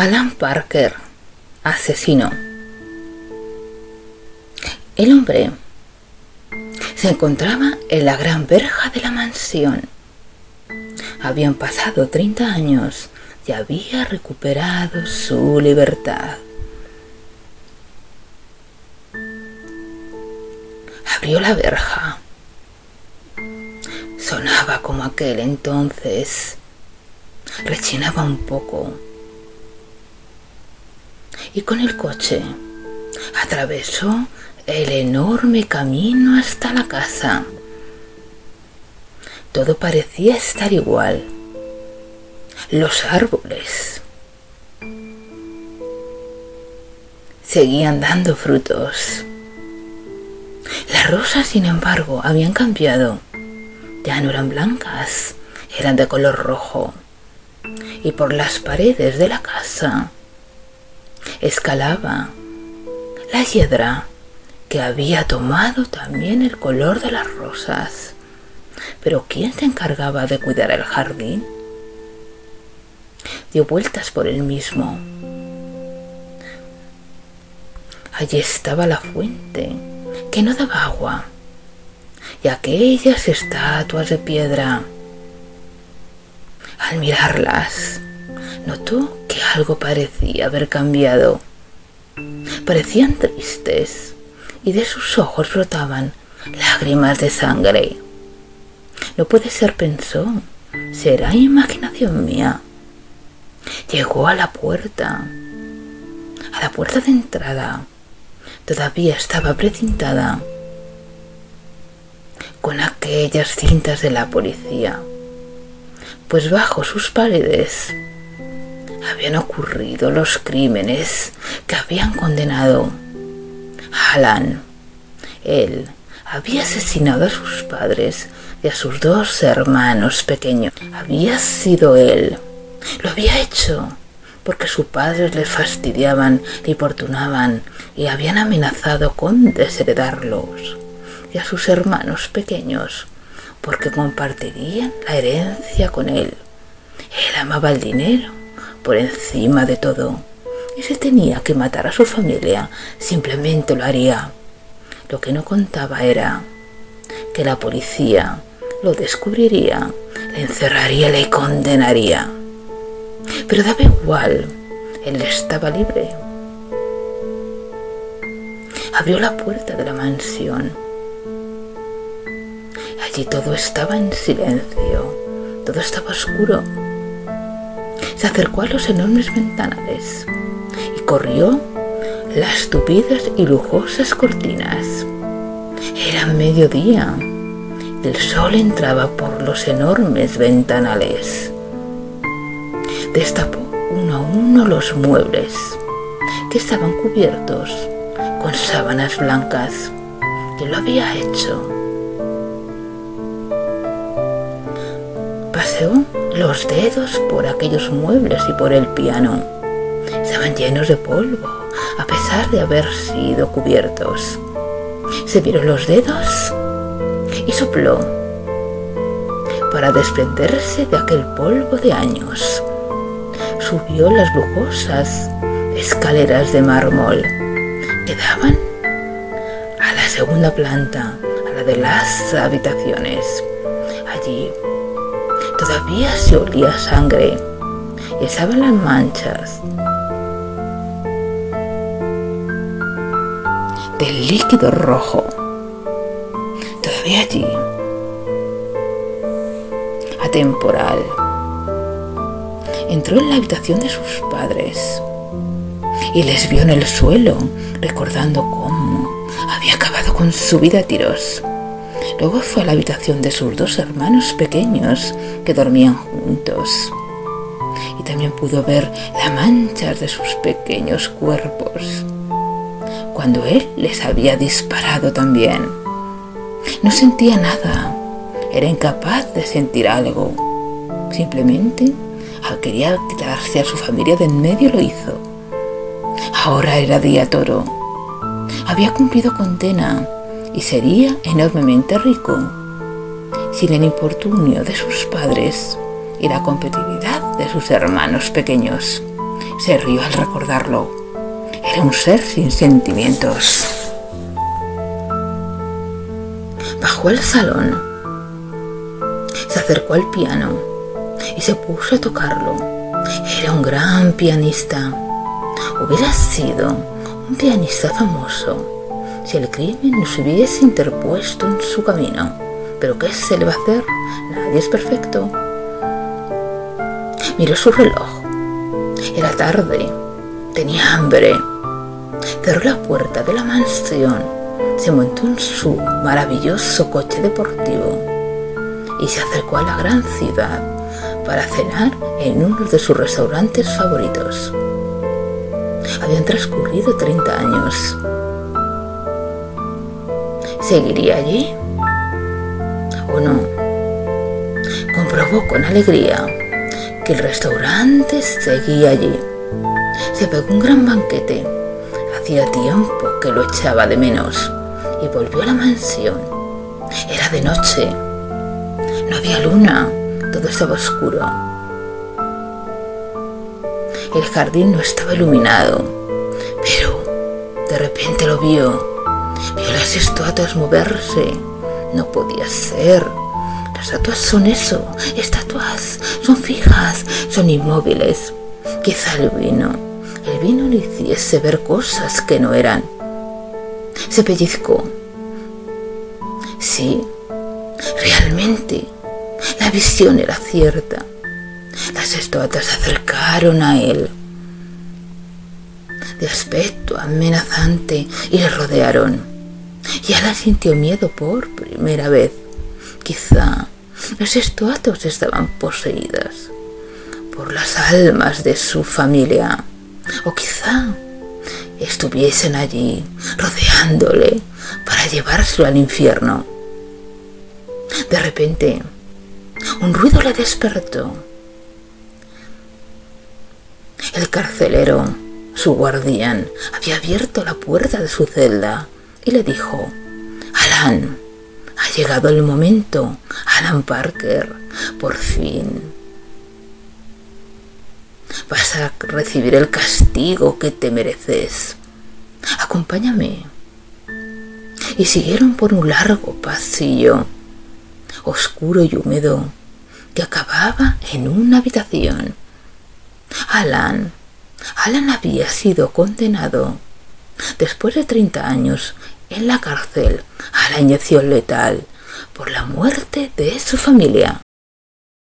Alan Parker, asesino. El hombre se encontraba en la gran verja de la mansión. Habían pasado 30 años y había recuperado su libertad. Abrió la verja. Sonaba como aquel entonces. Rechinaba un poco. Y con el coche atravesó el enorme camino hasta la casa. Todo parecía estar igual. Los árboles seguían dando frutos. Las rosas, sin embargo, habían cambiado. Ya no eran blancas, eran de color rojo. Y por las paredes de la casa escalaba la hiedra que había tomado también el color de las rosas. Pero ¿quién se encargaba de cuidar el jardín? Dio vueltas por el mismo. Allí estaba la fuente, que no daba agua, y aquellas estatuas de piedra. Al mirarlas, notó algo parecía haber cambiado. Parecían tristes y de sus ojos brotaban lágrimas de sangre. No puede ser, pensó, será imaginación mía. Llegó a la puerta, a la puerta de entrada. Todavía estaba precintada con aquellas cintas de la policía, pues bajo sus paredes habían ocurrido los crímenes que habían condenado Alan. Él había asesinado a sus padres y a sus dos hermanos pequeños. Había sido él. Lo había hecho porque sus padres les fastidiaban, le importunaban y habían amenazado con desheredarlos. Y a sus hermanos pequeños porque compartirían la herencia con él. Él amaba el dinero por encima de todo y si tenía que matar a su familia, simplemente lo haría. Lo que no contaba era que la policía lo descubriría, le encerraría, le condenaría. Pero daba igual, él estaba libre. Abrió la puerta de la mansión. Allí todo estaba en silencio, todo estaba oscuro. Se acercó a los enormes ventanales corrió las tupidas y lujosas cortinas. Era mediodía. El sol entraba por los enormes ventanales. Destapó uno a uno los muebles, que estaban cubiertos con sábanas blancas. que lo había hecho? Paseó los dedos por aquellos muebles y por el piano estaban llenos de polvo, a pesar de haber sido cubiertos. Se vieron los dedos y sopló para desprenderse de aquel polvo de años. Subió las lujosas escaleras de mármol que daban a la segunda planta, a la de las habitaciones. Allí todavía se olía sangre y estaban las manchas del líquido rojo. Todavía allí. Atemporal. Entró en la habitación de sus padres y les vio en el suelo, recordando cómo había acabado con su vida a tiros. Luego fue a la habitación de sus dos hermanos pequeños que dormían juntos. Y también pudo ver las manchas de sus pequeños cuerpos cuando él les había disparado también. No sentía nada, era incapaz de sentir algo. Simplemente, al quería quitarse a su familia de en medio, lo hizo. Ahora era día toro. Había cumplido condena y sería enormemente rico sin el importunio de sus padres y la competitividad de sus hermanos pequeños. Se rió al recordarlo. Era un ser sin sentimientos. Bajó al salón, se acercó al piano y se puso a tocarlo. Era un gran pianista. Hubiera sido un pianista famoso si el crimen no se hubiese interpuesto en su camino. Pero ¿qué se le va a hacer? Nadie es perfecto. Miró su reloj. Era tarde. Tenía hambre. Cerró la puerta de la mansión. Se montó en su maravilloso coche deportivo y se acercó a la gran ciudad para cenar en uno de sus restaurantes favoritos. Habían transcurrido 30 años. ¿Seguiría allí? ¿O no? Comprobó con alegría que el restaurante seguía allí. Se pegó un gran banquete. Hacía tiempo que lo echaba de menos y volvió a la mansión. Era de noche. No había luna. Todo estaba oscuro. El jardín no estaba iluminado, pero de repente lo vio. Vio las estatuas moverse. No podía ser. Las estatuas son eso, estatuas, son fijas, son inmóviles. Quizá el vino, el vino le hiciese ver cosas que no eran. Se pellizcó. Sí, realmente, la visión era cierta. Las estatuas se acercaron a él de aspecto amenazante y le rodearon. Y Alan sintió miedo por primera vez. Quizá las estatuas estaban poseídas por las almas de su familia. O quizá estuviesen allí rodeándole para llevárselo al infierno. De repente, un ruido le despertó. El carcelero, su guardián, había abierto la puerta de su celda y le dijo, Alan, ha llegado el momento, Alan Parker, por fin. Vas a recibir el castigo que te mereces. Acompáñame. Y siguieron por un largo pasillo, oscuro y húmedo, que acababa en una habitación. Alan, Alan había sido condenado después de 30 años en la cárcel a la inyección letal por la muerte de su familia.